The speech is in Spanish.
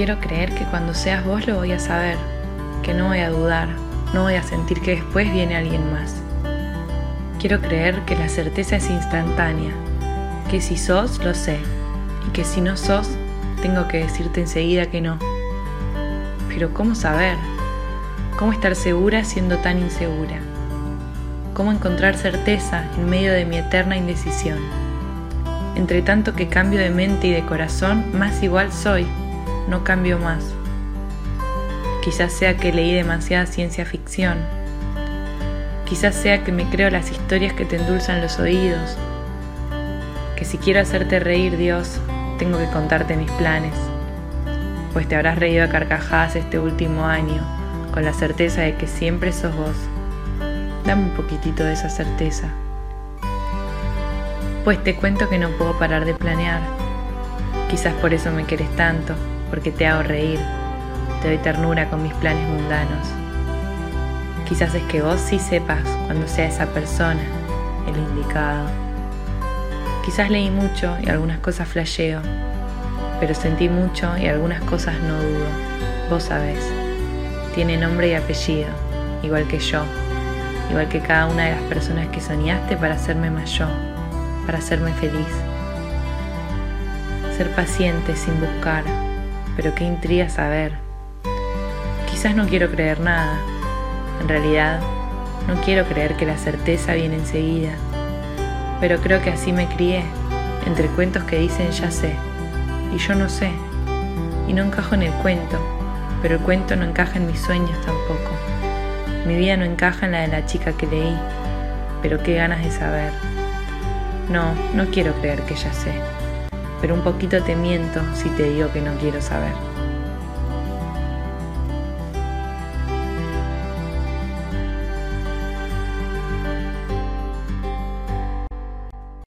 Quiero creer que cuando seas vos lo voy a saber, que no voy a dudar, no voy a sentir que después viene alguien más. Quiero creer que la certeza es instantánea, que si sos, lo sé, y que si no sos, tengo que decirte enseguida que no. Pero ¿cómo saber? ¿Cómo estar segura siendo tan insegura? ¿Cómo encontrar certeza en medio de mi eterna indecisión? Entre tanto que cambio de mente y de corazón, más igual soy, no cambio más. Quizás sea que leí demasiada ciencia ficción. Quizás sea que me creo las historias que te endulzan los oídos. Que si quiero hacerte reír, Dios, tengo que contarte mis planes. Pues te habrás reído a carcajadas este último año, con la certeza de que siempre sos vos. Dame un poquitito de esa certeza. Pues te cuento que no puedo parar de planear. Quizás por eso me quieres tanto, porque te hago reír, te doy ternura con mis planes mundanos. Quizás es que vos sí sepas cuando sea esa persona, el indicado. Quizás leí mucho y algunas cosas flasheo, pero sentí mucho y algunas cosas no dudo. Vos sabés, tiene nombre y apellido, igual que yo, igual que cada una de las personas que soñaste para hacerme yo, para hacerme feliz. Ser paciente sin buscar, pero qué intriga saber. Quizás no quiero creer nada. En realidad, no quiero creer que la certeza viene enseguida. Pero creo que así me crié, entre cuentos que dicen ya sé. Y yo no sé. Y no encajo en el cuento, pero el cuento no encaja en mis sueños tampoco. Mi vida no encaja en la de la chica que leí, pero qué ganas de saber. No, no quiero creer que ya sé pero un poquito te miento si te digo que no quiero saber.